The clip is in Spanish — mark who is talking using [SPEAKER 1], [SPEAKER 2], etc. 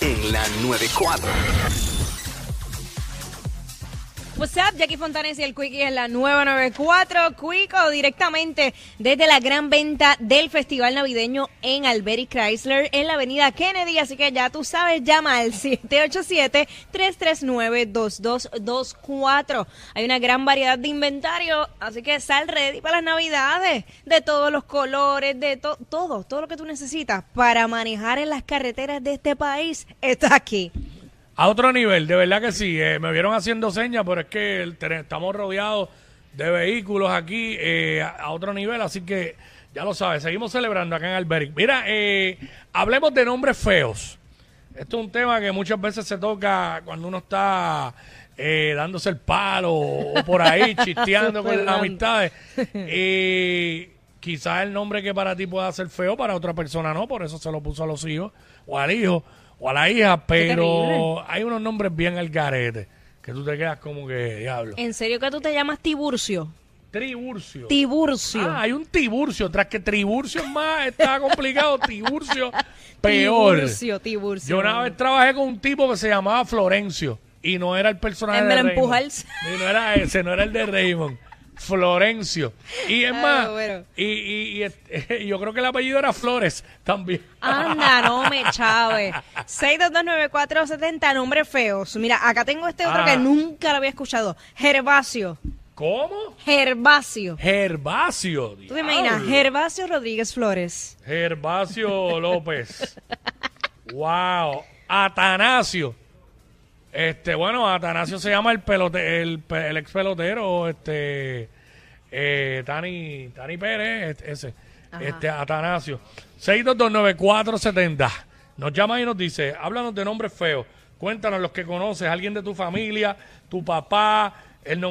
[SPEAKER 1] en la 94.
[SPEAKER 2] What's up, Jackie Fontanes y el Quickie en la nueva 94. Quico directamente desde la gran venta del Festival Navideño en Alberi Chrysler en la avenida Kennedy. Así que ya tú sabes, llama al 787-339-2224. Hay una gran variedad de inventario, así que sal ready para las Navidades. De todos los colores, de to- todo, todo lo que tú necesitas para manejar en las carreteras de este país está aquí.
[SPEAKER 3] A otro nivel, de verdad que sí. eh, me vieron haciendo señas, pero es que el estamos rodeados de vehículos aquí eh, a, a otro nivel, así que ya lo sabes, seguimos celebrando acá en Alberic. Mira, eh, hablemos de nombres feos. Esto es un tema que muchas veces se toca cuando uno está eh, dándose el palo o por ahí chisteando con las amistades. Eh, quizás el nombre que para ti pueda ser feo, para otra persona no, por eso se lo puso a los hijos o al hijo o a la hija, pero hay unos nombres bien al garete que tú te quedas como que diablo.
[SPEAKER 2] ¿En serio que tú te llamas Tiburcio?
[SPEAKER 3] Triburcio.
[SPEAKER 2] Tiburcio.
[SPEAKER 3] Ah, hay un Tiburcio. Tras que Triburcio es más, está complicado. Tiburcio, peor.
[SPEAKER 2] Tiburcio, Tiburcio.
[SPEAKER 3] Yo una vez trabajé con un tipo que se llamaba Florencio y no era el personaje
[SPEAKER 2] Él
[SPEAKER 3] de Raymond. Y no era ese, no era el de Raymond. Florencio. Y es
[SPEAKER 2] Ah,
[SPEAKER 3] más,
[SPEAKER 2] bueno.
[SPEAKER 3] y, y- y, yo creo que el apellido era Flores también.
[SPEAKER 2] Anda, no me chave. 6229470, nombres feos. Mira, acá tengo este otro
[SPEAKER 3] Ah.
[SPEAKER 2] que nunca lo había escuchado. Gervasio.
[SPEAKER 3] ¿Cómo?
[SPEAKER 2] Gervasio.
[SPEAKER 3] Gervasio.
[SPEAKER 2] ¿Tú te imaginas? Gervasio Rodríguez Flores.
[SPEAKER 3] Gervasio López. wow. Atanasio. Este, bueno, Atanasio se llama el pelote, el, ex pelotero, este, eh, Tani, Tani Pérez, este, ese, este, Atanasio. 6229470. Nos llama y nos dice, háblanos de nombres feos. Cuéntanos los que conoces, alguien de tu familia, tu papá, el nombre